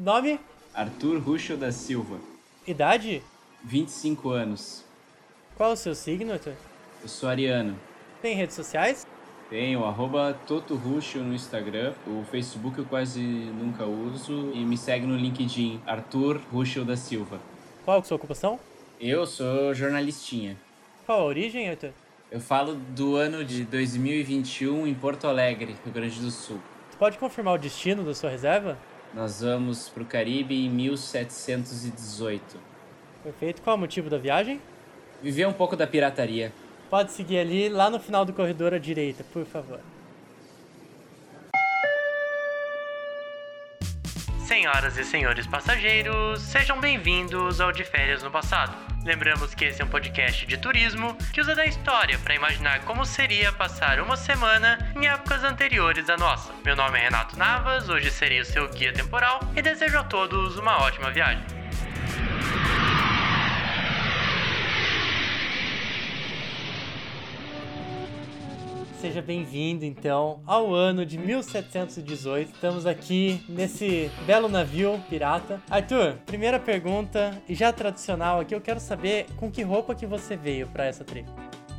Nome? Arthur Ruschel da Silva. Idade? 25 anos. Qual o seu signo, Arthur? Eu sou ariano. Tem redes sociais? Tenho arroba Toto Ruschel no Instagram. O Facebook eu quase nunca uso. E me segue no LinkedIn, Arthur Ruschel da Silva. Qual a sua ocupação? Eu sou jornalistinha. Qual a origem, Arthur? Eu falo do ano de 2021 em Porto Alegre, Rio Grande do Sul. Você pode confirmar o destino da sua reserva? Nós vamos para o Caribe em 1718. Perfeito. Qual é o motivo da viagem? Viver um pouco da pirataria. Pode seguir ali, lá no final do corredor à direita, por favor. Senhoras e senhores passageiros, sejam bem-vindos ao De Férias no Passado. Lembramos que esse é um podcast de turismo que usa da história para imaginar como seria passar uma semana em épocas anteriores à nossa. Meu nome é Renato Navas, hoje serei o seu guia temporal e desejo a todos uma ótima viagem. Seja bem-vindo, então, ao ano de 1718. Estamos aqui nesse belo navio pirata. Arthur, primeira pergunta, e já tradicional aqui, eu quero saber com que roupa que você veio para essa trip.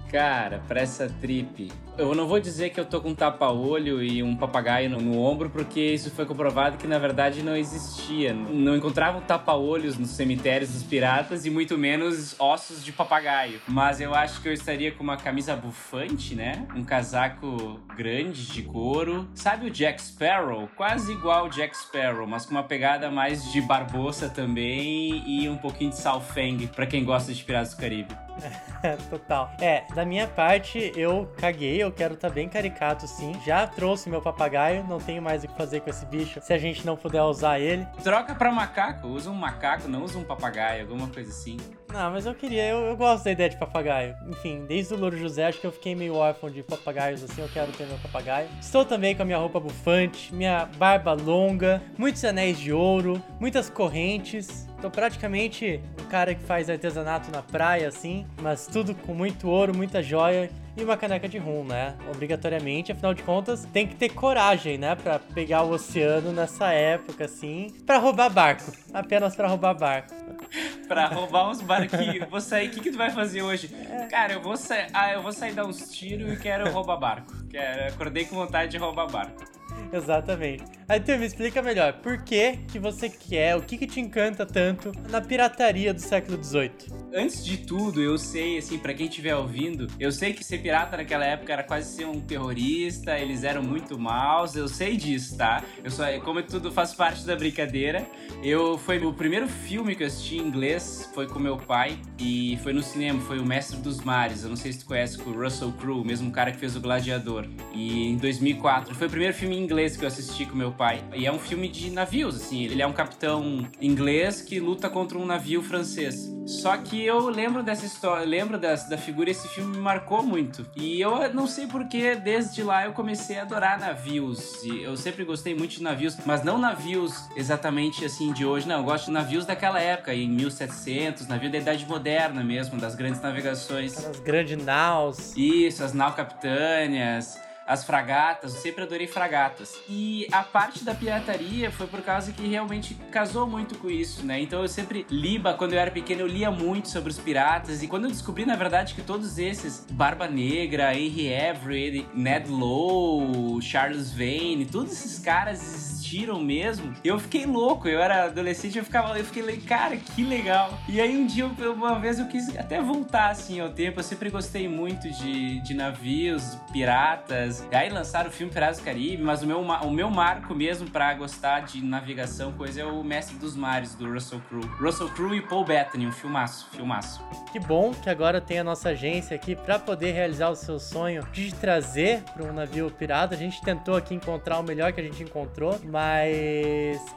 Cara, pra essa trip, eu não vou dizer que eu tô com um tapa-olho e um papagaio no, no, ombro, porque isso foi comprovado que na verdade não existia. Não encontravam tapa-olhos nos cemitérios dos piratas e muito menos ossos de papagaio. Mas eu acho que eu estaria com uma camisa bufante, né? Um casaco grande de couro. Sabe o Jack Sparrow? Quase igual o Jack Sparrow, mas com uma pegada mais de barboça também e um pouquinho de salfeng, para quem gosta de Piratas do Caribe. Total. É, da minha parte, eu caguei, eu quero estar tá bem caricato sim. Já trouxe meu papagaio, não tenho mais o que fazer com esse bicho se a gente não puder usar ele. Troca pra macaco, usa um macaco, não usa um papagaio, alguma coisa assim. Não, mas eu queria, eu, eu gosto da ideia de papagaio. Enfim, desde o Louro José, acho que eu fiquei meio órfão de papagaios assim, eu quero ter meu papagaio. Estou também com a minha roupa bufante, minha barba longa, muitos anéis de ouro, muitas correntes. Tô praticamente um cara que faz artesanato na praia, assim, mas tudo com muito ouro, muita joia e uma caneca de rum, né? Obrigatoriamente, afinal de contas, tem que ter coragem, né? Pra pegar o oceano nessa época, assim, para roubar barco. Apenas para roubar barco. pra roubar uns barquinhos. Vou sair, o que, que tu vai fazer hoje? É. Cara, eu vou, sair, ah, eu vou sair dar uns tiros e quero roubar barco. Quero, acordei com vontade de roubar barco. Exatamente. Aí tu me explica melhor, por que que você quer, o que que te encanta tanto na pirataria do século XVIII? Antes de tudo, eu sei, assim, para quem estiver ouvindo, eu sei que ser pirata naquela época era quase ser um terrorista, eles eram muito maus, eu sei disso, tá? Eu só, como tudo faz parte da brincadeira, eu foi o primeiro filme que eu assisti em inglês foi com meu pai e foi no cinema, foi o Mestre dos Mares. Eu não sei se tu conhece com o Russell Crowe, o mesmo cara que fez o Gladiador. E em 2004, foi o primeiro filme em inglês que eu assisti com meu pai. E é um filme de navios, assim. Ele é um capitão inglês que luta contra um navio francês. Só que eu lembro dessa história, lembro dessa, da figura, esse filme me marcou muito. E eu não sei porque desde lá eu comecei a adorar navios. E eu sempre gostei muito de navios, mas não navios exatamente assim de hoje, não. Eu gosto de navios daquela época, em 1700, navio da Idade Moderna mesmo, das grandes navegações. As grandes naus. Isso, as nau capitâneas as fragatas, eu sempre adorei fragatas. E a parte da pirataria foi por causa que realmente casou muito com isso, né? Então eu sempre liba, quando eu era pequeno, eu lia muito sobre os piratas. E quando eu descobri, na verdade, que todos esses, Barba Negra, Henry Everett, Ned Lowe, Charles Vane, todos esses caras existiram mesmo, eu fiquei louco. Eu era adolescente, eu ficava, eu fiquei, cara, que legal. E aí um dia, uma vez eu quis até voltar assim ao tempo. Eu sempre gostei muito de, de navios, piratas, e aí lançaram o filme Piratas do Caribe, mas o meu, o meu marco mesmo para gostar de navegação, coisa, é o Mestre dos Mares, do Russell Crowe. Russell Crowe e Paul Bettany, um filmaço, filmaço. Que bom que agora tem a nossa agência aqui para poder realizar o seu sonho de trazer para um navio pirata. A gente tentou aqui encontrar o melhor que a gente encontrou, mas,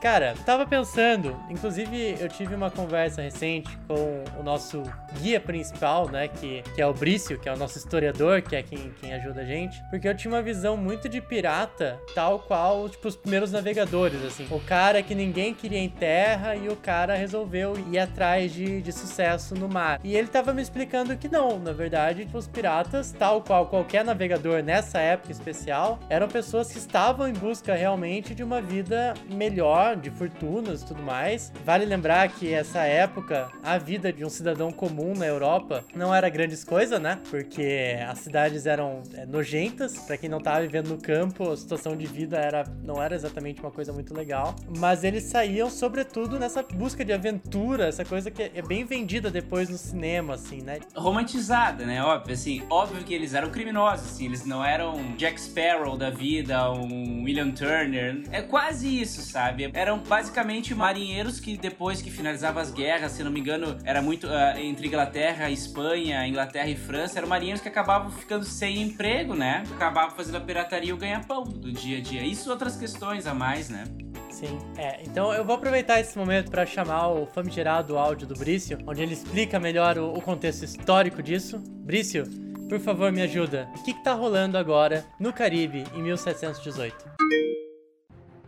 cara, tava pensando, inclusive eu tive uma conversa recente com o nosso guia principal, né, que, que é o Brício, que é o nosso historiador, que é quem, quem ajuda a gente, porque eu tinha uma visão muito de pirata, tal qual, tipo, os primeiros navegadores, assim. O cara que ninguém queria em terra e o cara resolveu ir atrás de, de sucesso no mar. E ele tava me explicando que não, na verdade, tipo, os piratas, tal qual qualquer navegador nessa época especial, eram pessoas que estavam em busca realmente de uma vida melhor, de fortunas e tudo mais. Vale lembrar que essa época, a vida de um cidadão comum na Europa não era grandes coisas, né? Porque as cidades eram é, nojentas, para quem não tava vivendo no campo, a situação de vida era, não era exatamente uma coisa muito legal. Mas eles saíam, sobretudo, nessa busca de aventura, essa coisa que é bem vendida depois no cinema, assim, né? Romantizada, né? Óbvio, assim, óbvio que eles eram criminosos, assim, eles não eram Jack Sparrow da vida, um William Turner. É quase isso, sabe? Eram basicamente marinheiros que depois que finalizavam as guerras, se não me engano, era muito uh, entre Inglaterra, Espanha, Inglaterra e França, eram marinheiros que acabavam ficando sem emprego, né? Acabavam fazendo a pirataria e o ganha-pão do dia a dia. Isso outras questões a mais, né? Sim, é. Então eu vou aproveitar esse momento para chamar o famigerado áudio do Brício, onde ele explica melhor o, o contexto histórico disso. Brício, por favor, me ajuda. O que, que tá rolando agora no Caribe em 1718?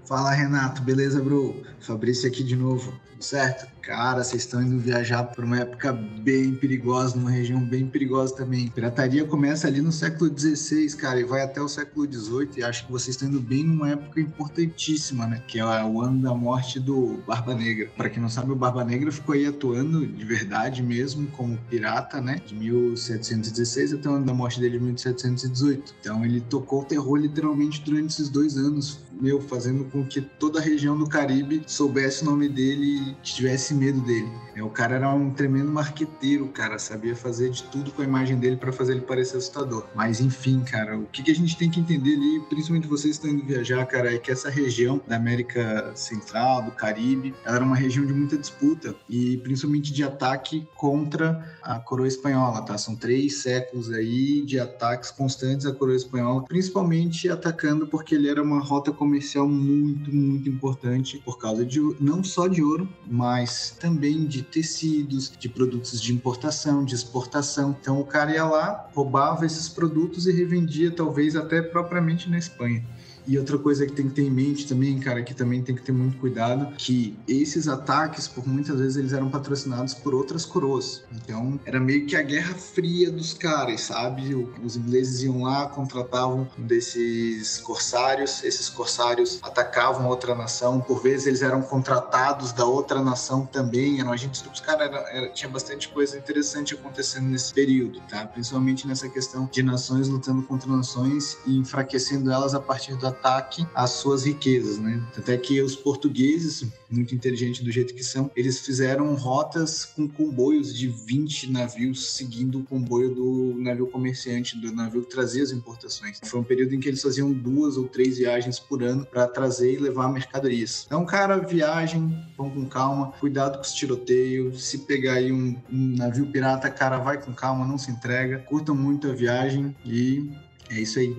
Fala Renato, beleza, bro? Fabrício aqui de novo, certo? Cara, vocês estão indo viajar por uma época bem perigosa, numa região bem perigosa também. Pirataria começa ali no século XVI, cara, e vai até o século XVIII. E acho que vocês estão indo bem numa época importantíssima, né? Que é o ano da morte do Barba Negra. Para quem não sabe, o Barba Negra ficou aí atuando de verdade mesmo como pirata, né? De 1716 até o ano da morte dele de 1718. Então ele tocou o terror literalmente durante esses dois anos, meu, fazendo com que toda a região do Caribe soubesse o nome dele e tivesse medo dele. É, o cara era um tremendo marqueteiro, cara, sabia fazer de tudo com a imagem dele para fazer ele parecer assustador. Mas enfim, cara, o que, que a gente tem que entender ali, principalmente vocês que estão indo viajar, cara, é que essa região da América Central, do Caribe, ela era uma região de muita disputa e principalmente de ataque contra a coroa espanhola, tá? São três séculos aí de ataques constantes à coroa espanhola, principalmente atacando porque ele era uma rota comercial muito, muito importante por causa de não só de ouro, mas também de tecidos, de produtos de importação, de exportação. Então o cara ia lá, roubava esses produtos e revendia talvez até propriamente na Espanha. E outra coisa que tem que ter em mente também, cara, que também tem que ter muito cuidado, que esses ataques, por muitas vezes, eles eram patrocinados por outras coroas. Então, era meio que a guerra fria dos caras, sabe? Os ingleses iam lá, contratavam desses corsários, esses corsários atacavam outra nação, por vezes eles eram contratados da outra nação também, eram agentes duplos. Cara, era, era, tinha bastante coisa interessante acontecendo nesse período, tá? Principalmente nessa questão de nações lutando contra nações e enfraquecendo elas a partir do ataque às suas riquezas, né? Até que os portugueses, muito inteligentes do jeito que são, eles fizeram rotas com comboios de 20 navios seguindo o comboio do navio comerciante, do navio que trazia as importações. Foi um período em que eles faziam duas ou três viagens por ano para trazer e levar mercadorias. Então, cara, viagem, vão com calma, cuidado com os tiroteios. Se pegar aí um, um navio pirata, cara, vai com calma, não se entrega. Curtam muito a viagem e é isso aí.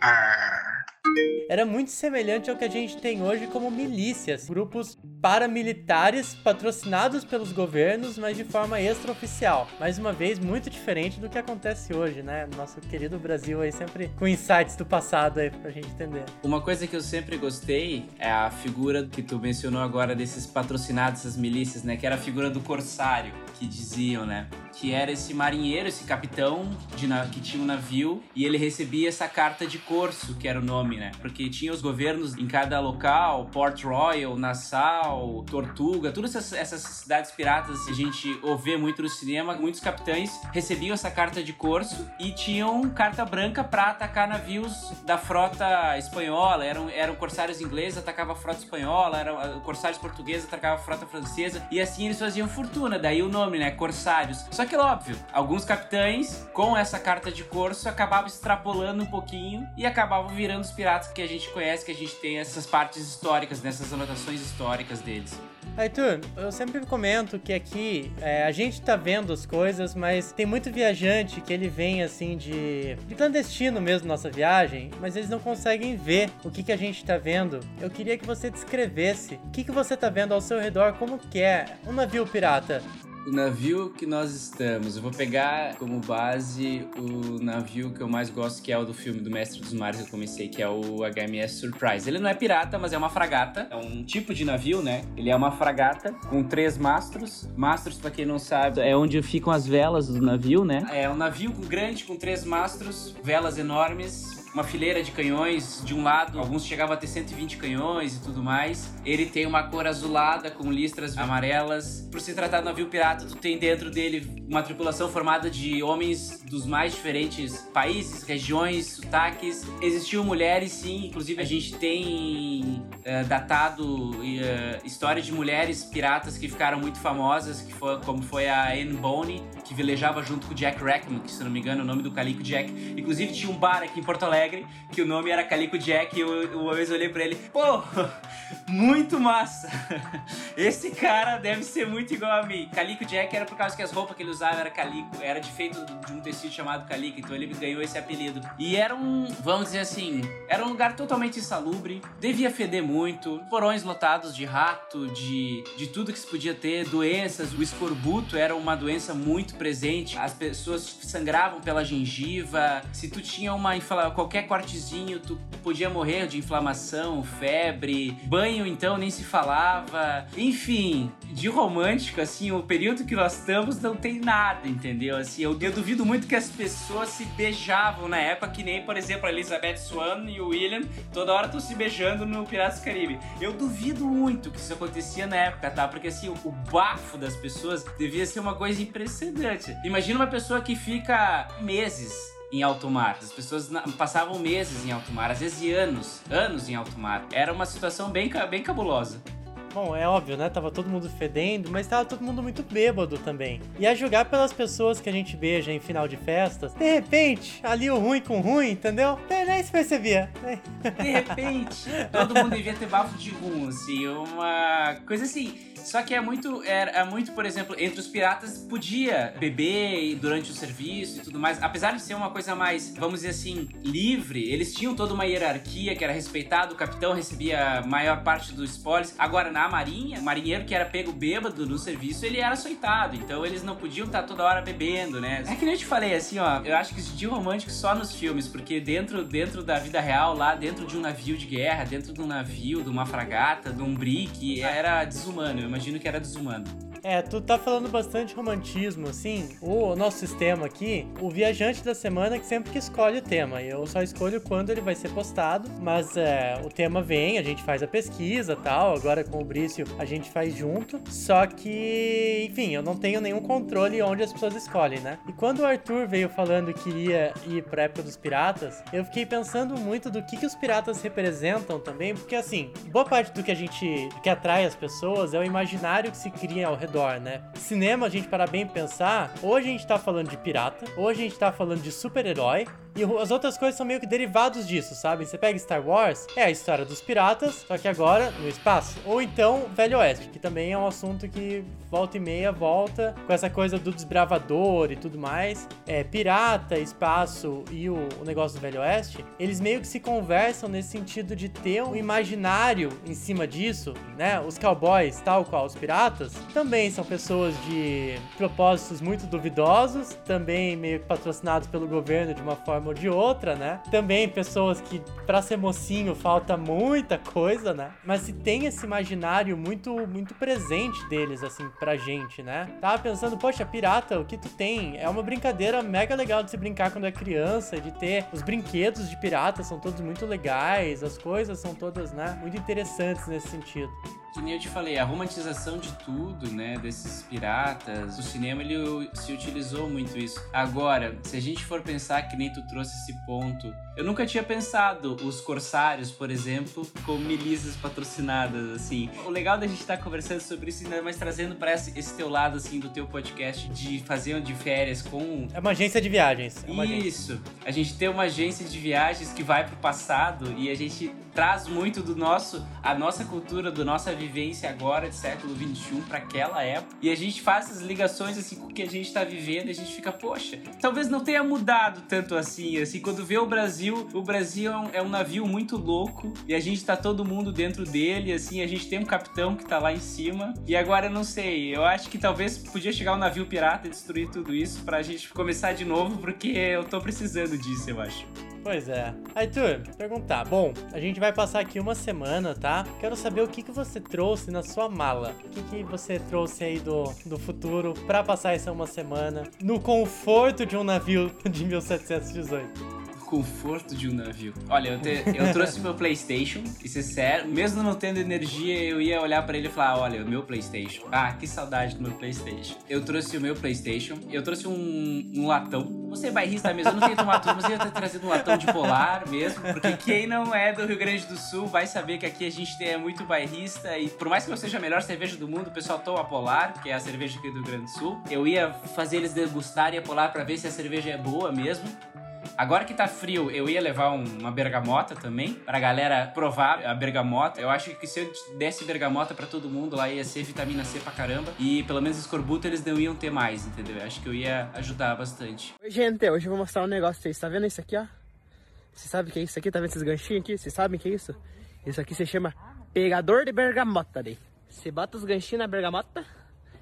Arr era muito semelhante ao que a gente tem hoje como milícias, grupos paramilitares patrocinados pelos governos, mas de forma extraoficial. Mais uma vez, muito diferente do que acontece hoje, né? Nosso querido Brasil aí sempre com insights do passado aí pra gente entender. Uma coisa que eu sempre gostei é a figura que tu mencionou agora desses patrocinados, essas milícias, né? Que era a figura do corsário, que diziam, né? Que era esse marinheiro, esse capitão de que tinha um navio e ele recebia essa carta de corso, que era o nome, né? Porque tinha os governos em cada local, Port Royal, Nassau, Tortuga, todas essas, essas cidades piratas que a gente ouve muito no cinema, muitos capitães recebiam essa carta de corso e tinham carta branca para atacar navios da frota espanhola. Eram, eram corsários ingleses, atacavam a frota espanhola, eram corsários portugueses, atacavam a frota francesa e assim eles faziam fortuna. Daí o nome, né? Corsários. Só que, óbvio, alguns capitães com essa carta de corso acabavam extrapolando um pouquinho e acabavam virando os piratas que a gente conhece, que a gente tem essas partes históricas, nessas anotações históricas deles. Arthur, eu sempre comento que aqui é, a gente tá vendo as coisas, mas tem muito viajante que ele vem assim de, de clandestino mesmo nossa viagem, mas eles não conseguem ver o que, que a gente tá vendo. Eu queria que você descrevesse o que, que você tá vendo ao seu redor, como que é um navio pirata o navio que nós estamos. Eu vou pegar como base o navio que eu mais gosto, que é o do filme do Mestre dos Mares que eu comecei, que é o HMS Surprise. Ele não é pirata, mas é uma fragata. É um tipo de navio, né? Ele é uma fragata com três mastros. Mastros, para quem não sabe, é onde ficam as velas do navio, né? É um navio grande com três mastros, velas enormes, uma fileira de canhões de um lado, alguns chegavam a ter 120 canhões e tudo mais. Ele tem uma cor azulada com listras amarelas. Por se tratar de navio pirata, tu tem dentro dele uma tripulação formada de homens dos mais diferentes países, regiões, sotaques. Existiam mulheres, sim, inclusive a gente tem uh, datado uh, história de mulheres piratas que ficaram muito famosas, que foi, como foi a Anne Bonny, que velejava junto com o Jack Rackman, que se não me engano é o nome do Calico Jack. Inclusive tinha um bar aqui em Porto Alegre que o nome era Calico Jack e eu, eu, uma vez olhei pra ele, pô, muito massa! Esse cara deve ser muito igual a mim. Calico Jack era por causa que as roupas que ele usava era calico, era de feito de um tecido chamado calico, então ele ganhou esse apelido. E era um, vamos dizer assim, era um lugar totalmente insalubre, devia feder muito, porões lotados de rato, de, de tudo que se podia ter, doenças, o escorbuto era uma doença muito presente, as pessoas sangravam pela gengiva, se tu tinha uma qualquer cortezinho, tu podia morrer de inflamação, febre, banho então nem se falava, enfim, de romântico assim, o período que nós estamos não tem nada, entendeu? Assim, eu, eu duvido muito que as pessoas se beijavam na época, que nem, por exemplo, a Elizabeth Swan e o William, toda hora estão se beijando no Piratas do Caribe. Eu duvido muito que isso acontecia na época, tá? Porque assim, o bafo das pessoas devia ser uma coisa impressionante. Imagina uma pessoa que fica meses em alto mar. As pessoas passavam meses em alto mar, às vezes anos, anos em alto mar. Era uma situação bem, bem cabulosa. Bom, é óbvio, né? Tava todo mundo fedendo, mas tava todo mundo muito bêbado também. E a julgar pelas pessoas que a gente beija em final de festas, de repente, ali o ruim com o ruim, entendeu? É, nem se percebia. De repente, todo mundo devia ter bafo de rum, assim, uma coisa assim só que é muito, é, é, muito, por exemplo, entre os piratas podia beber durante o serviço e tudo mais. Apesar de ser uma coisa mais, vamos dizer assim, livre, eles tinham toda uma hierarquia que era respeitada, o capitão recebia a maior parte dos spoilers. Agora, na marinha, o marinheiro que era pego bêbado no serviço, ele era açoitado. Então eles não podiam estar toda hora bebendo, né? É que nem eu te falei, assim, ó, eu acho que existia romântico só nos filmes, porque dentro, dentro da vida real, lá dentro de um navio de guerra, dentro de um navio, de uma fragata, de um brick, era desumano imagino que era desumano. É, tu tá falando bastante romantismo, assim. O nosso sistema aqui, o viajante da semana que sempre que escolhe o tema. Eu só escolho quando ele vai ser postado, mas é, o tema vem, a gente faz a pesquisa tal. Agora com o Brício a gente faz junto. Só que, enfim, eu não tenho nenhum controle onde as pessoas escolhem, né? E quando o Arthur veio falando que iria ir pra época dos piratas, eu fiquei pensando muito do que, que os piratas representam também, porque assim, boa parte do que a gente que atrai as pessoas é o imaginário que se cria ao redor, né? Cinema, a gente para bem pensar, hoje a gente tá falando de pirata, hoje a gente tá falando de super-herói, e as outras coisas são meio que derivados disso, sabe? Você pega Star Wars, é a história dos piratas, só que agora no espaço. Ou então Velho Oeste, que também é um assunto que volta e meia volta com essa coisa do desbravador e tudo mais. É, pirata, espaço e o, o negócio do Velho Oeste, eles meio que se conversam nesse sentido de ter um imaginário em cima disso, né? Os cowboys, tal qual os piratas, também são pessoas de propósitos muito duvidosos, também meio que patrocinados pelo governo de uma forma forma ou de outra, né? Também pessoas que, pra ser mocinho, falta muita coisa, né? Mas se tem esse imaginário muito, muito presente deles, assim, pra gente, né? Tava pensando, poxa, pirata, o que tu tem? É uma brincadeira mega legal de se brincar quando é criança, de ter os brinquedos de pirata são todos muito legais, as coisas são todas, né? Muito interessantes nesse sentido que nem eu te falei, a romantização de tudo, né, desses piratas, o cinema ele se utilizou muito isso. Agora, se a gente for pensar que nem tu trouxe esse ponto, eu nunca tinha pensado os corsários, por exemplo, como milícias patrocinadas, assim. O legal da gente estar tá conversando sobre isso, ainda mais trazendo para esse, esse, teu lado, assim, do teu podcast, de fazer de férias com... É uma agência de viagens. É isso. Agência. A gente tem uma agência de viagens que vai pro passado e a gente traz muito do nosso, a nossa cultura, do nossa vivência agora, de século 21 para aquela época. E a gente faz essas ligações assim com o que a gente tá vivendo e a gente fica, poxa, talvez não tenha mudado tanto assim. Assim, quando vê o Brasil, o Brasil é um, é um navio muito louco e a gente tá todo mundo dentro dele, assim, a gente tem um capitão que tá lá em cima. E agora eu não sei, eu acho que talvez podia chegar um navio pirata e destruir tudo isso pra gente começar de novo, porque eu tô precisando disso, eu acho. Pois é. Arthur, perguntar. Bom, a gente vai passar aqui uma semana, tá? Quero saber o que, que você trouxe na sua mala. O que, que você trouxe aí do, do futuro para passar essa uma semana no conforto de um navio de 1718. Conforto de um navio. Olha, eu, te, eu trouxe meu PlayStation, isso é sério. Mesmo não tendo energia, eu ia olhar para ele e falar: Olha, meu PlayStation. Ah, que saudade do meu PlayStation. Eu trouxe o meu PlayStation, eu trouxe um, um latão. Você é bairrista mesmo, eu não tenho tudo, mas eu ia ter trazido um latão de polar mesmo. Porque quem não é do Rio Grande do Sul vai saber que aqui a gente é muito bairrista e por mais que eu seja a melhor cerveja do mundo, o pessoal toma polar, que é a cerveja aqui do Rio Grande do Sul. Eu ia fazer eles degustarem a polar para ver se a cerveja é boa mesmo. Agora que tá frio, eu ia levar um, uma bergamota também, pra galera provar a bergamota. Eu acho que se eu desse bergamota para todo mundo lá ia ser vitamina C pra caramba. E pelo menos escorbuto eles não iam ter mais, entendeu? Eu acho que eu ia ajudar bastante. Oi, gente, hoje eu vou mostrar um negócio pra vocês. Tá vendo isso aqui, ó? Você sabe o que é isso aqui? Tá vendo esses ganchinhos aqui? Vocês sabem o que é isso? Isso aqui se chama pegador de bergamota, daí. Você bota os ganchinhos na bergamota,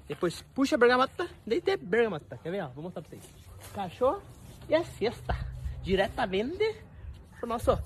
depois puxa a bergamota, daí tem bergamota. Quer ver, ó? Vou mostrar pra vocês. Cachorro e a cesta diretamente pro nosso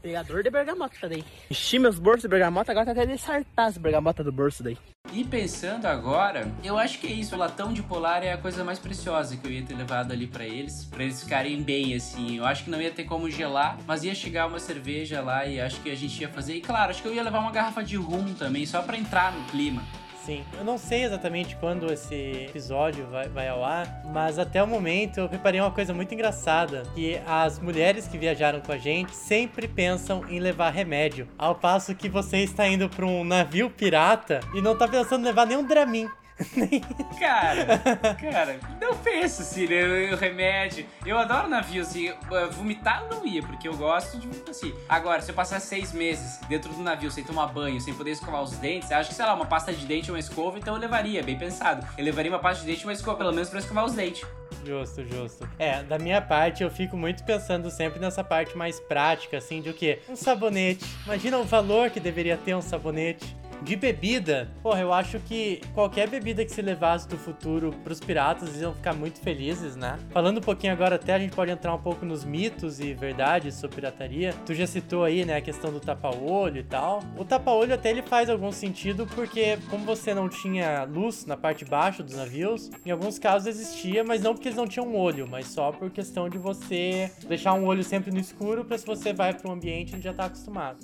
pegador de bergamota daí. Enchi meus bolsos de bergamota, agora tá até desartar as bergamotas do bolso daí. E pensando agora, eu acho que é isso. O latão de polar é a coisa mais preciosa que eu ia ter levado ali para eles, para eles ficarem bem assim. Eu acho que não ia ter como gelar, mas ia chegar uma cerveja lá e acho que a gente ia fazer. E claro, acho que eu ia levar uma garrafa de rum também, só para entrar no clima. Sim, eu não sei exatamente quando esse episódio vai, vai ao ar, mas até o momento eu preparei uma coisa muito engraçada, que as mulheres que viajaram com a gente sempre pensam em levar remédio, ao passo que você está indo para um navio pirata e não está pensando em levar nenhum Dramin. cara, cara, não penso assim, né? O remédio. Eu adoro navio, assim. Vomitar eu não ia, porque eu gosto de assim. Agora, se eu passar seis meses dentro do navio sem tomar banho, sem poder escovar os dentes, acho que, sei lá, uma pasta de dente ou uma escova, então eu levaria, bem pensado. Eu levaria uma pasta de dente e uma escova, pelo menos pra escovar os dentes. Justo, justo. É, da minha parte, eu fico muito pensando sempre nessa parte mais prática, assim, de o quê? Um sabonete. Imagina o valor que deveria ter um sabonete. De bebida, porra, eu acho que qualquer bebida que se levasse do futuro pros piratas, eles iam ficar muito felizes, né? Falando um pouquinho agora, até a gente pode entrar um pouco nos mitos e verdades sobre pirataria. Tu já citou aí, né, a questão do tapa-olho e tal. O tapa-olho até ele faz algum sentido, porque como você não tinha luz na parte de baixo dos navios, em alguns casos existia, mas não porque eles não tinham um olho, mas só por questão de você deixar um olho sempre no escuro para se você vai para um ambiente onde já tá acostumado.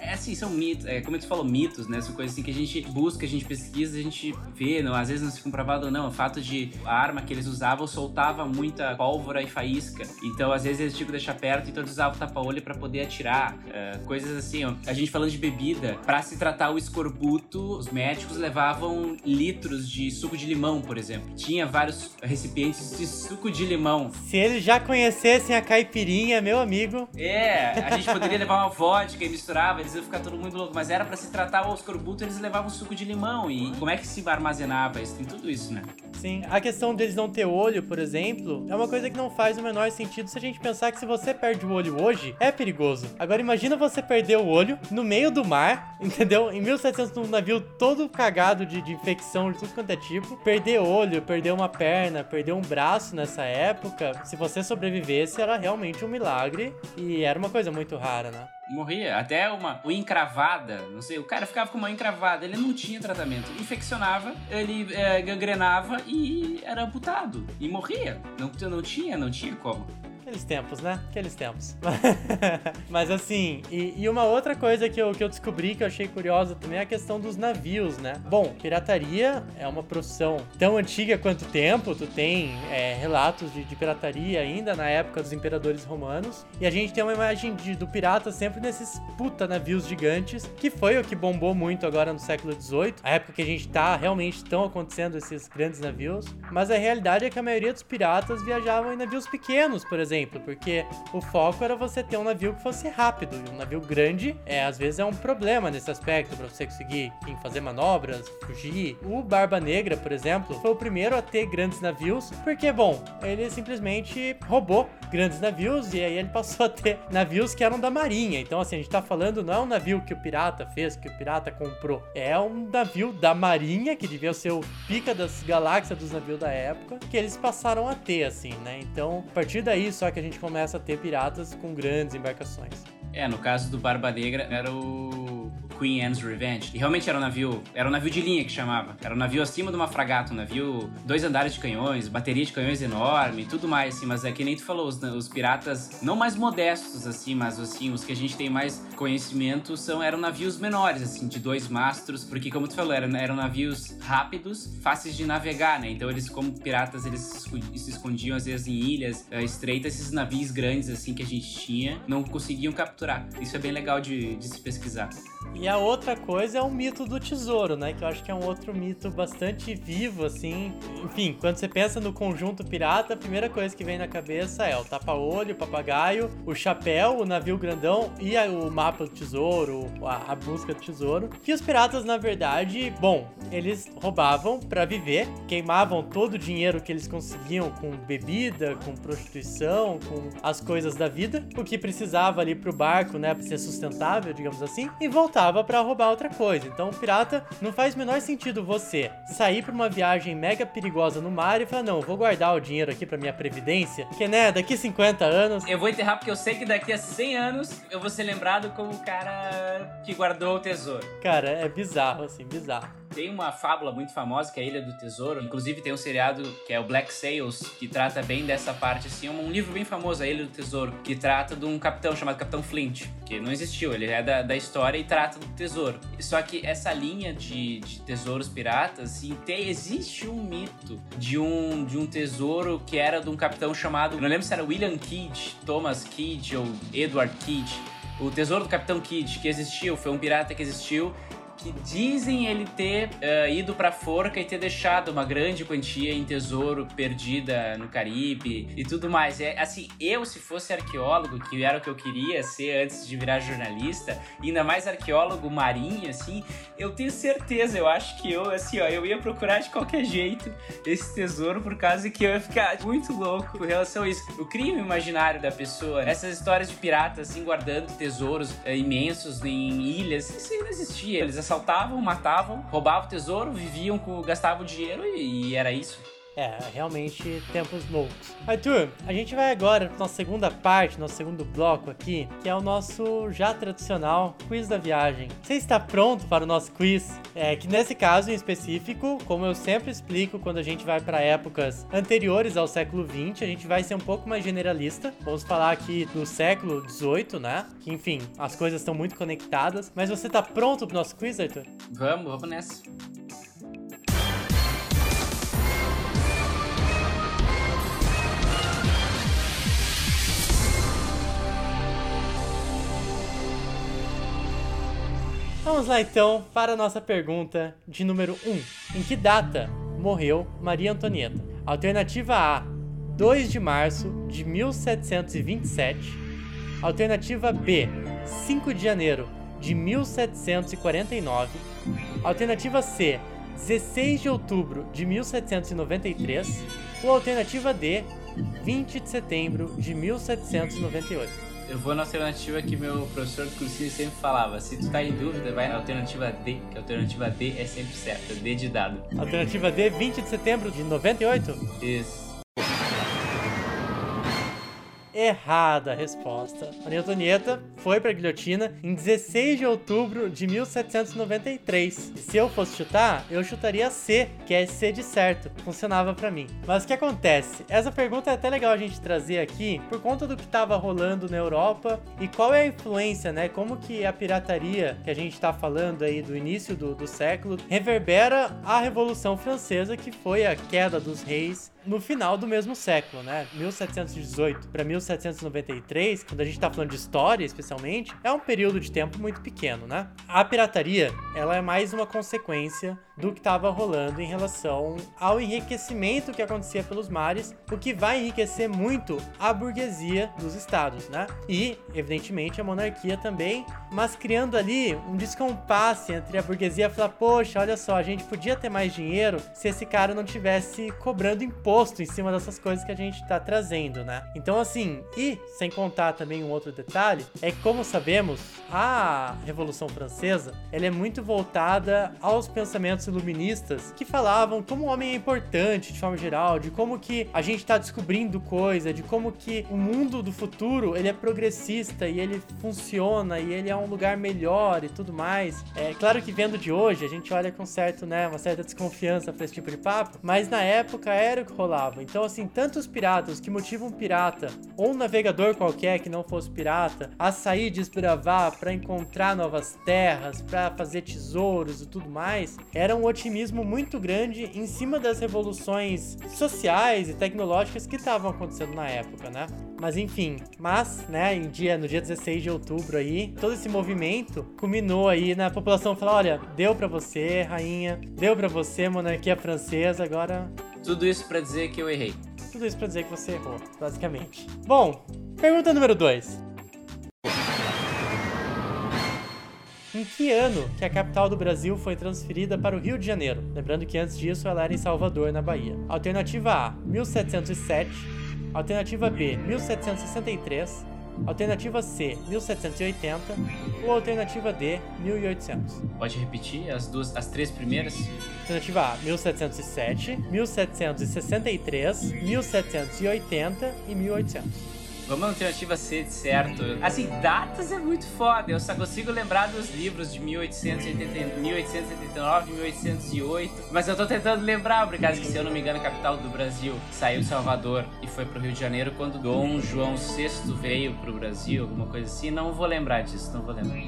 É assim, são mitos, é, como tu falou, mitos, né? São coisas assim que a gente busca, a gente pesquisa, a gente vê, não, às vezes não se comprovado ou não. O fato de a arma que eles usavam soltava muita pólvora e faísca. Então, às vezes, eles tinham que deixar perto, então eles usavam tapa-olho para poder atirar. É, coisas assim, ó. A gente falando de bebida, para se tratar o escorbuto, os médicos levavam litros de suco de limão, por exemplo. Tinha vários recipientes de suco de limão. Se eles já conhecessem a caipirinha, meu amigo. É, a gente poderia levar uma vodka e misturar eles iam ficar todo mundo louco. Mas era para se tratar o escorbuto, eles levavam suco de limão. E como é que se armazenava isso? Tem tudo isso, né? Sim. A questão deles não ter olho, por exemplo, é uma coisa que não faz o menor sentido se a gente pensar que se você perde o olho hoje, é perigoso. Agora imagina você perder o olho no meio do mar, entendeu? Em 1700 num navio todo cagado de, de infecção de tudo quanto é tipo. Perder olho, perder uma perna, perder um braço nessa época, se você sobrevivesse, era realmente um milagre. E era uma coisa muito rara, né? Morria. Até uma unha encravada, não sei, o cara ficava com uma encravada, ele não tinha tratamento. Infeccionava, ele é, gangrenava e era amputado. E morria. Não, não tinha, não tinha como. Aqueles tempos, né? Aqueles tempos. Mas assim, e, e, uma outra coisa que eu, que eu descobri que eu achei curiosa também é a questão dos navios, né? Bom, pirataria é uma profissão tão antiga quanto tempo, tu tem é, relatos de, de, pirataria ainda na época dos imperadores romanos, e a gente tem uma imagem de, do pirata sempre nesses puta navios gigantes, que foi o que bombou muito agora no século XVIII, a época que a gente tá, realmente estão acontecendo esses grandes navios, mas a realidade é que a maioria dos piratas viajavam em navios pequenos, por exemplo exemplo, porque o foco era você ter um navio que fosse rápido. E um navio grande, é, às vezes, é um problema nesse aspecto, para você conseguir enfim, fazer manobras, fugir. O Barba Negra, por exemplo, foi o primeiro a ter grandes navios, porque, bom, ele simplesmente roubou grandes navios e aí ele passou a ter navios que eram da marinha. Então, assim, a gente tá falando, não é um navio que o pirata fez, que o pirata comprou, é um navio da marinha, que devia ser o pica das galáxias dos navios da época, que eles passaram a ter, assim, né? Então, a partir daí, só que a gente começa a ter piratas com grandes embarcações. É, no caso do Barba Negra, era o Queen Anne's Revenge. E realmente era um navio, era um navio de linha que chamava. Era um navio acima de uma fragata, um navio, dois andares de canhões, bateria de canhões enorme, tudo mais, assim. Mas é que nem tu falou, os, os piratas, não mais modestos, assim, mas assim, os que a gente tem mais conhecimento são, eram navios menores, assim, de dois mastros, porque como tu falou, eram, eram navios rápidos, fáceis de navegar, né? Então eles, como piratas, eles se escondiam às vezes em ilhas uh, estreitas, esses navios grandes, assim, que a gente tinha, não conseguiam capturar. Isso é bem legal de, de se pesquisar. E a outra coisa é o mito do tesouro, né? Que eu acho que é um outro mito bastante vivo, assim. Enfim, quando você pensa no conjunto pirata, a primeira coisa que vem na cabeça é o tapa-olho, o papagaio, o chapéu, o navio grandão e o mapa do tesouro, a, busca do tesouro. Que os piratas, na verdade, bom, eles roubavam para viver, queimavam todo o dinheiro que eles conseguiam com bebida, com prostituição, com as coisas da vida, o que precisava ali pro barco, né, pra ser sustentável, digamos assim, e voltavam voltava para roubar outra coisa. Então, pirata não faz o menor sentido você sair para uma viagem mega perigosa no mar e falar: "Não, vou guardar o dinheiro aqui para minha previdência, que né, daqui 50 anos". Eu vou enterrar porque eu sei que daqui a 100 anos eu vou ser lembrado como o cara que guardou o tesouro. Cara, é bizarro assim, bizarro. Tem uma fábula muito famosa que é a Ilha do Tesouro. Inclusive tem um seriado que é o Black Sails, que trata bem dessa parte, assim. É um livro bem famoso, a Ilha do Tesouro, que trata de um capitão chamado Capitão Flint, que não existiu, ele é da, da história e trata do tesouro. Só que essa linha de, de tesouros piratas, assim, tem, existe um mito de um, de um tesouro que era de um capitão chamado, não lembro se era William Kidd, Thomas Kidd ou Edward Kidd. O Tesouro do Capitão Kidd, que existiu, foi um pirata que existiu que dizem ele ter uh, ido pra forca e ter deixado uma grande quantia em tesouro perdida no Caribe e tudo mais. É, assim, eu, se fosse arqueólogo, que era o que eu queria ser antes de virar jornalista, ainda mais arqueólogo marinho, assim, eu tenho certeza, eu acho que eu, assim, ó, eu ia procurar de qualquer jeito esse tesouro por causa que eu ia ficar muito louco com relação a isso. O crime imaginário da pessoa, essas histórias de piratas, assim, guardando tesouros uh, imensos em ilhas, isso não existia. Eles assaltavam, matavam, roubavam tesouro, viviam com, gastavam dinheiro e, e era isso. É, realmente tempos loucos. Arthur, a gente vai agora para nossa segunda parte, nosso segundo bloco aqui, que é o nosso já tradicional quiz da viagem. Você está pronto para o nosso quiz? É que nesse caso em específico, como eu sempre explico quando a gente vai para épocas anteriores ao século 20, a gente vai ser um pouco mais generalista. Vamos falar aqui do século 18, né? Que enfim, as coisas estão muito conectadas. Mas você está pronto para o nosso quiz, Arthur? Vamos, vamos nessa. Vamos lá então para a nossa pergunta de número 1. Em que data morreu Maria Antonieta? Alternativa A, 2 de março de 1727. Alternativa B, 5 de janeiro de 1749. Alternativa C, 16 de outubro de 1793. Ou alternativa D, 20 de setembro de 1798. Eu vou na alternativa que meu professor de cursinho sempre falava. Se tu tá em dúvida, vai na alternativa D, que a alternativa D é sempre certa. D de dado. Alternativa D, 20 de setembro de 98? Isso. Errada a resposta. Antonieta foi para a guilhotina em 16 de outubro de 1793. E se eu fosse chutar, eu chutaria C, que é C de certo. Funcionava para mim. Mas o que acontece? Essa pergunta é até legal a gente trazer aqui por conta do que estava rolando na Europa e qual é a influência, né? Como que a pirataria que a gente está falando aí do início do, do século reverbera a Revolução Francesa, que foi a queda dos reis no final do mesmo século, né? 1718 para 1793, quando a gente tá falando de história especialmente, é um período de tempo muito pequeno, né? A pirataria, ela é mais uma consequência do que estava rolando em relação ao enriquecimento que acontecia pelos mares, o que vai enriquecer muito a burguesia dos estados, né? E, evidentemente, a monarquia também, mas criando ali um descompasse entre a burguesia e falar, poxa, olha só, a gente podia ter mais dinheiro se esse cara não tivesse cobrando imposto em cima dessas coisas que a gente está trazendo, né? Então, assim, e sem contar também um outro detalhe, é como sabemos, a Revolução Francesa ela é muito voltada aos pensamentos iluministas que falavam como o homem é importante de forma geral, de como que a gente está descobrindo coisa, de como que o mundo do futuro ele é progressista e ele funciona e ele é um lugar melhor e tudo mais. É claro que vendo de hoje a gente olha com certo, né, uma certa desconfiança para esse tipo de papo, mas na época era o que rolava. Então assim, tantos piratas que motivam pirata ou um navegador qualquer que não fosse pirata a sair desbravar para encontrar novas terras, para fazer tesouros e tudo mais, era um otimismo muito grande em cima das revoluções sociais e tecnológicas que estavam acontecendo na época, né? Mas enfim, mas, né, em dia, no dia 16 de outubro aí, todo esse movimento culminou aí na população falar, olha, deu para você, rainha, deu para você, monarquia francesa, agora Tudo isso pra dizer que eu errei. tudo isso pra dizer que você errou, basicamente. Bom, pergunta número 2. Em que ano que a capital do Brasil foi transferida para o Rio de Janeiro? Lembrando que antes disso ela era em Salvador, na Bahia. Alternativa A, 1707. Alternativa B, 1763. Alternativa C, 1780. Ou alternativa D, 1800. Pode repetir as duas, as três primeiras? Alternativa A, 1707, 1763, 1780 e 1800. Vamos na alternativa C certo. Assim, datas é muito foda. Eu só consigo lembrar dos livros de 1880, 1879, 1808. Mas eu tô tentando lembrar, por causa que, se eu não me engano, a capital do Brasil saiu de Salvador e foi pro Rio de Janeiro quando Dom João VI veio pro Brasil, alguma coisa assim. Não vou lembrar disso, não vou lembrar.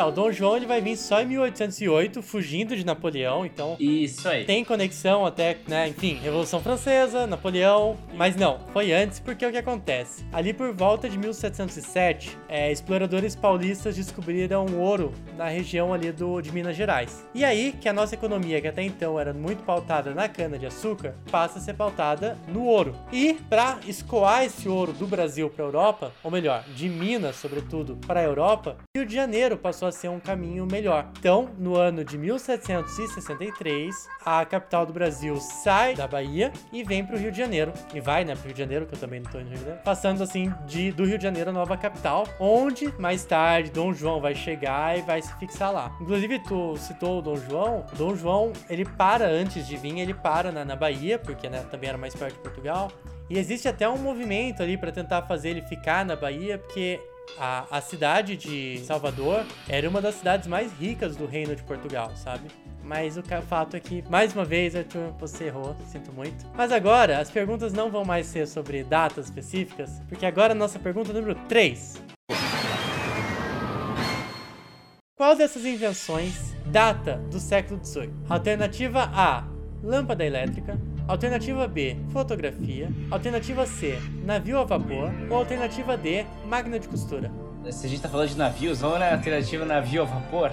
É, o Dom João ele vai vir só em 1808, fugindo de Napoleão, então Isso aí. tem conexão até, né, enfim, Revolução Francesa, Napoleão, mas não, foi antes porque o que acontece? Ali por volta de 1707, é, exploradores paulistas descobriram ouro na região ali do, de Minas Gerais. E aí que a nossa economia, que até então era muito pautada na cana de açúcar, passa a ser pautada no ouro. E para escoar esse ouro do Brasil para a Europa, ou melhor, de Minas, sobretudo, para a Europa, Rio de Janeiro passou a ser um caminho melhor. Então, no ano de 1763, a capital do Brasil sai da Bahia e vem para o Rio de Janeiro. E vai, né, para o Rio de Janeiro, que eu também não estou no Rio de Janeiro. Passando assim de, do Rio de Janeiro a nova capital, onde mais tarde Dom João vai chegar e vai se fixar lá. Inclusive, tu citou o Dom João. O Dom João, ele para antes de vir, ele para na, na Bahia, porque né, também era mais perto de Portugal. E existe até um movimento ali para tentar fazer ele ficar na Bahia, porque a, a cidade de Salvador era uma das cidades mais ricas do reino de Portugal, sabe? Mas o fato é que, mais uma vez, Arthur, você errou, sinto muito. Mas agora, as perguntas não vão mais ser sobre datas específicas, porque agora a nossa pergunta número 3. Qual dessas invenções data do século XVIII? Alternativa A: lâmpada elétrica. Alternativa B: fotografia. Alternativa C: navio a vapor. Ou alternativa D: máquina de costura. Se a gente tá falando de navios, vamos na alternativa navio a vapor?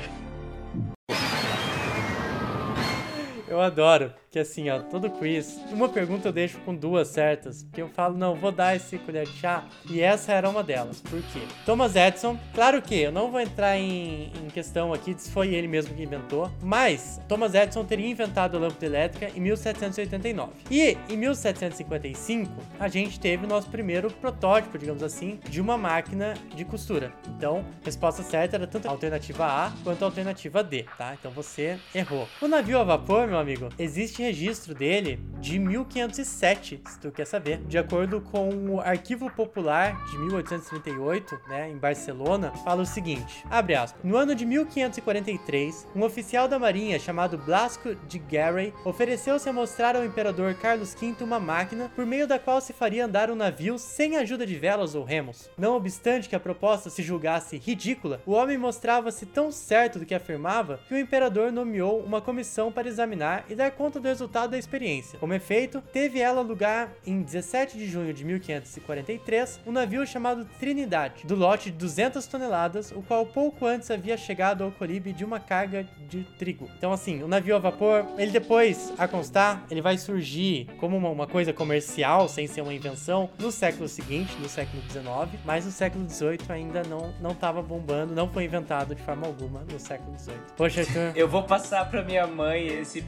Eu adoro que assim, ó, todo quiz, uma pergunta eu deixo com duas certas, porque eu falo, não, vou dar esse colher de chá, e essa era uma delas. Por quê? Thomas Edison, claro que eu não vou entrar em, em questão aqui se foi ele mesmo que inventou, mas Thomas Edison teria inventado a lâmpada elétrica em 1789. E em 1755, a gente teve o nosso primeiro protótipo, digamos assim, de uma máquina de costura. Então, resposta certa era tanto a alternativa A quanto a alternativa D, tá? Então você errou. O navio a vapor, meu amigo, existe registro dele de 1507, se tu quer saber. De acordo com o Arquivo Popular de 1838, né, em Barcelona, fala o seguinte, abre aspas, no ano de 1543, um oficial da marinha chamado Blasco de Garay ofereceu-se a mostrar ao imperador Carlos V uma máquina por meio da qual se faria andar um navio sem ajuda de velas ou remos. Não obstante que a proposta se julgasse ridícula, o homem mostrava-se tão certo do que afirmava que o imperador nomeou uma comissão para examinar e dar conta do resultado da experiência. Como efeito, teve ela lugar em 17 de junho de 1543 um navio chamado Trinidade, do lote de 200 toneladas, o qual pouco antes havia chegado ao Caribe de uma carga de trigo. Então, assim, o navio a vapor, ele depois, a constar, ele vai surgir como uma, uma coisa comercial, sem ser uma invenção, no século seguinte, no século XIX, mas no século XVIII ainda não não estava bombando, não foi inventado de forma alguma no século XVIII. Poxa, Arthur. Eu vou passar pra minha mãe esse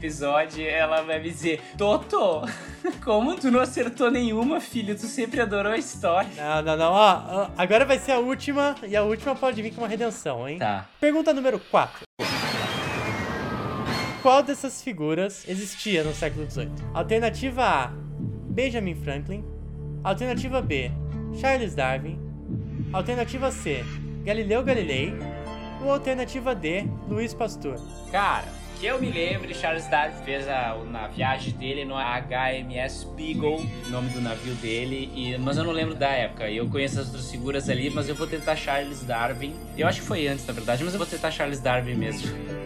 ela vai me dizer: Toto, como tu não acertou nenhuma, filho? Tu sempre adorou a história. Não, não, não. Ó, agora vai ser a última, e a última pode vir com uma redenção, hein? Tá. Pergunta número 4. Qual dessas figuras existia no século XVIII? Alternativa A: Benjamin Franklin. Alternativa B: Charles Darwin. Alternativa C: Galileu Galilei. Ou alternativa D: Louis Pasteur. Cara, que eu me lembro, Charles Darwin fez a, na viagem dele no HMS Beagle, nome do navio dele, e, mas eu não lembro da época. Eu conheço as outras figuras ali, mas eu vou tentar Charles Darwin. Eu acho que foi antes, na verdade, mas eu vou tentar Charles Darwin mesmo.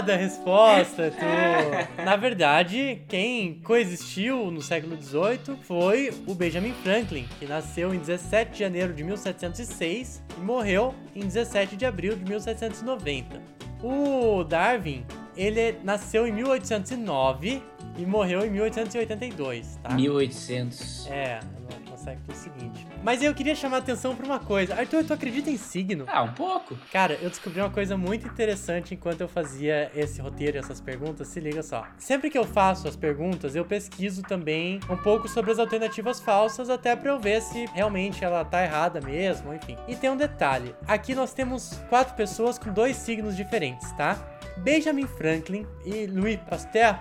Errada a resposta, tu. Na verdade, quem coexistiu no século XVIII foi o Benjamin Franklin, que nasceu em 17 de janeiro de 1706 e morreu em 17 de abril de 1790. O Darwin, ele nasceu em 1809 e morreu em 1882, tá? 1800. É, seguinte. Mas eu queria chamar a atenção pra uma coisa. Arthur, tu acredita em signo? Ah, um pouco. Cara, eu descobri uma coisa muito interessante enquanto eu fazia esse roteiro e essas perguntas. Se liga só. Sempre que eu faço as perguntas, eu pesquiso também um pouco sobre as alternativas falsas, até pra eu ver se realmente ela tá errada mesmo, enfim. E tem um detalhe: aqui nós temos quatro pessoas com dois signos diferentes, tá? Benjamin Franklin e Louis Pasteur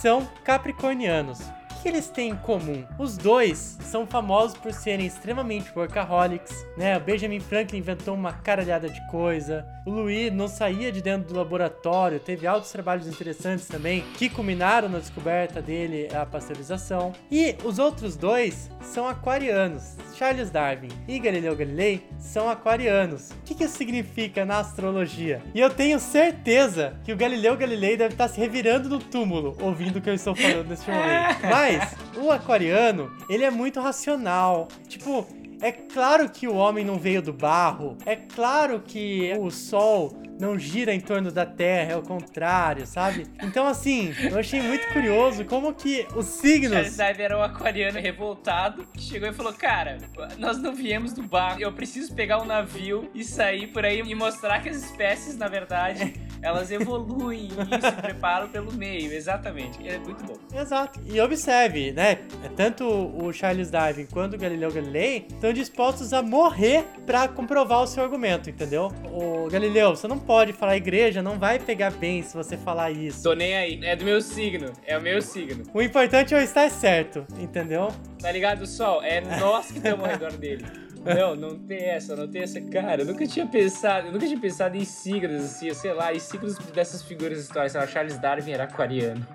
são capricornianos. O que eles têm em comum? Os dois são famosos por serem extremamente workaholics, né? O Benjamin Franklin inventou uma caralhada de coisa. O Louis não saía de dentro do laboratório, teve altos trabalhos interessantes também, que culminaram na descoberta dele, a pasteurização. E os outros dois são aquarianos. Charles Darwin e Galileu Galilei são aquarianos. O que, que isso significa na astrologia? E eu tenho certeza que o Galileu Galilei deve estar se revirando no túmulo ouvindo o que eu estou falando neste momento. Mas o aquariano, ele é muito racional. Tipo, é claro que o homem não veio do barro. É claro que o sol não gira em torno da Terra, é o contrário, sabe? Então, assim, eu achei muito curioso como que os signos. Charles Darwin era um aquariano revoltado que chegou e falou: Cara, nós não viemos do barco, eu preciso pegar um navio e sair por aí e mostrar que as espécies, na verdade, elas evoluem e se preparam pelo meio. Exatamente. É muito bom. Exato. E observe, né? Tanto o Charles Darwin quanto o Galileu Galilei estão dispostos a morrer pra comprovar o seu argumento, entendeu? O Galileu, você não pode falar igreja, não vai pegar bem se você falar isso. Tô nem aí. É do meu signo. É o meu signo. O importante é eu estar certo, entendeu? Tá ligado, Sol? É nós que estamos ao redor dele. Não, não tem essa, não tem essa. Cara, eu nunca tinha pensado, eu nunca tinha pensado em signos, assim, sei lá, em signos dessas figuras históricas. Sei lá, Charles Darwin era aquariano.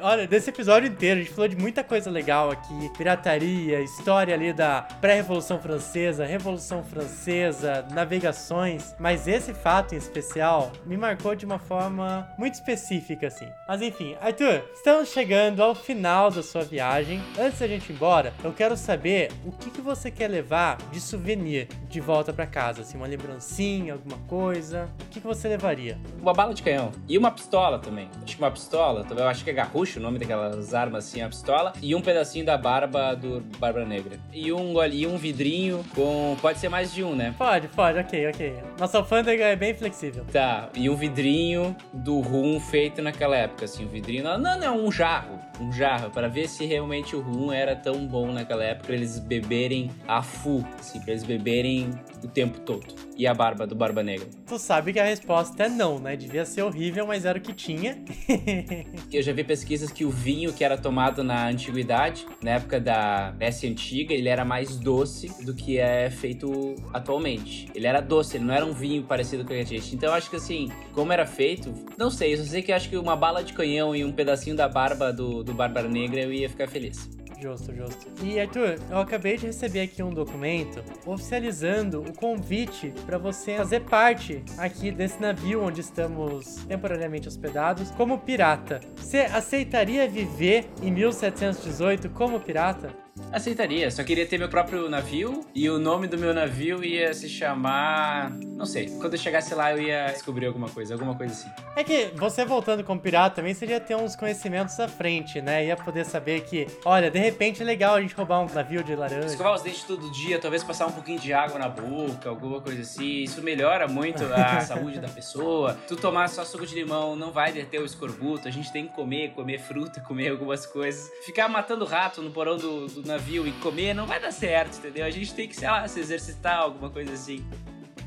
Olha, desse episódio inteiro a gente falou de muita coisa legal aqui: pirataria, história ali da pré-revolução francesa, revolução francesa, navegações. Mas esse fato em especial me marcou de uma forma muito específica, assim. Mas enfim, Arthur, estamos chegando ao final da sua viagem. Antes da gente ir embora, eu quero saber o que, que você quer levar de souvenir de volta para casa, assim, uma lembrancinha, alguma coisa. O que, que você levaria? Uma bala de canhão. E uma pistola também. Acho que uma pistola, eu acho que é garrucho o nome daquelas armas assim, a pistola. E um pedacinho da barba do Barba Negra. E um ali, um vidrinho com. Pode ser mais de um, né? Pode, pode, ok, ok. Nossa alfândega é bem flexível. Tá, e um vidrinho do rum feito naquela época, assim, um vidrinho. Não, não, um jarro. Um jarro, para ver se realmente o rum era tão bom naquela época, pra eles beberem a fu, assim, pra eles beberem o tempo todo. E a barba do Barba Negra. Tu sabe que a resposta é não, né? Devia ser horrível, mas era o que tinha. Eu já vi pesquisas que o vinho que era tomado na antiguidade, na época da Grécia Antiga, ele era mais doce do que é feito atualmente. Ele era doce, ele não era um vinho parecido com a gente. Então eu acho que assim, como era feito, não sei, eu só sei que eu acho que uma bala de canhão e um pedacinho da barba do, do Bárbara Negra eu ia ficar feliz. Justo, justo. E Arthur, eu acabei de receber aqui um documento oficializando o convite para você fazer parte aqui desse navio onde estamos temporariamente hospedados como pirata. Você aceitaria viver em 1718 como pirata? Aceitaria, só queria ter meu próprio navio e o nome do meu navio ia se chamar. Não sei. Quando eu chegasse lá eu ia descobrir alguma coisa, alguma coisa assim. É que você voltando como pirata também seria ter uns conhecimentos à frente, né? Ia poder saber que, olha, de repente é legal a gente roubar um navio de laranja. Escovar os dentes todo dia, talvez passar um pouquinho de água na boca, alguma coisa assim. Isso melhora muito a saúde da pessoa. Tu tomar só suco de limão não vai deter o escorbuto. A gente tem que comer, comer fruta, comer algumas coisas. Ficar matando rato no porão do, do navio e comer não vai dar certo, entendeu? A gente tem que, sei lá, se exercitar, alguma coisa assim.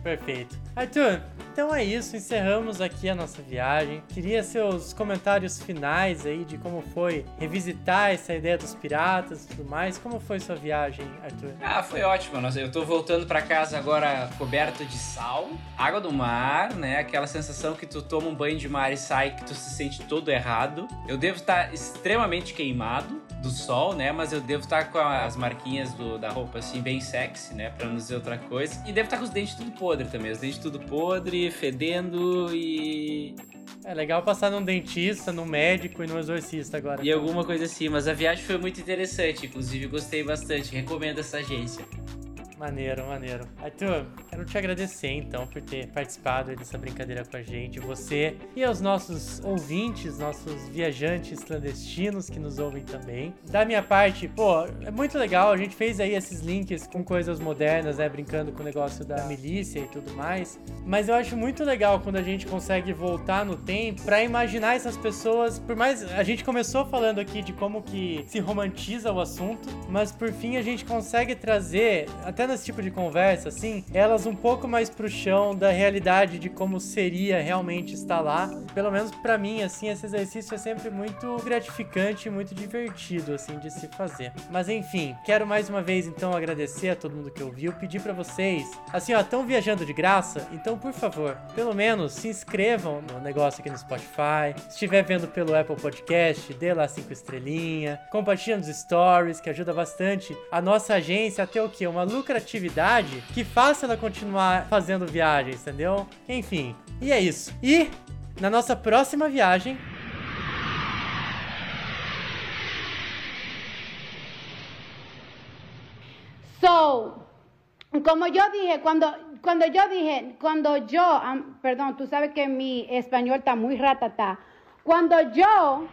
Perfeito. Arthur, então é isso, encerramos aqui a nossa viagem. Queria seus comentários finais aí de como foi revisitar essa ideia dos piratas e tudo mais. Como foi sua viagem, Arthur? Ah, foi ótimo. Nossa, eu tô voltando para casa agora coberto de sal, água do mar, né? Aquela sensação que tu toma um banho de mar e sai que tu se sente todo errado. Eu devo estar extremamente queimado do sol, né? Mas eu devo estar com as marquinhas do, da roupa assim bem sexy, né? Pra não dizer outra coisa. E devo estar com os dentes tudo podre também. Os dentes tudo podre, fedendo e. É legal passar num dentista, num médico e num exorcista agora. E alguma coisa assim, mas a viagem foi muito interessante, inclusive gostei bastante, recomendo essa agência. Maneiro, maneiro. Arthur, quero te agradecer então por ter participado dessa brincadeira com a gente, você e aos nossos ouvintes, nossos viajantes clandestinos que nos ouvem também. Da minha parte, pô, é muito legal, a gente fez aí esses links com coisas modernas, né, brincando com o negócio da milícia e tudo mais, mas eu acho muito legal quando a gente consegue voltar no tempo para imaginar essas pessoas, por mais a gente começou falando aqui de como que se romantiza o assunto, mas por fim a gente consegue trazer até nesse tipo de conversa, assim, elas um pouco mais pro chão da realidade de como seria realmente estar lá. Pelo menos para mim, assim, esse exercício é sempre muito gratificante e muito divertido, assim, de se fazer. Mas enfim, quero mais uma vez, então, agradecer a todo mundo que ouviu, pedir para vocês, assim, ó, estão viajando de graça? Então, por favor, pelo menos se inscrevam no negócio aqui no Spotify. Se estiver vendo pelo Apple Podcast, dê lá cinco estrelinhas. Compartilha nos stories, que ajuda bastante a nossa agência a ter o quê? Uma lucratividade atividade que faça ela continuar fazendo viagens, entendeu? Enfim, e é isso. E na nossa próxima viagem, So, como yo dije, cuando, cuando yo dije, cuando yo, um, perdón, tú sabes que mi español está muy ratata. Cuando yo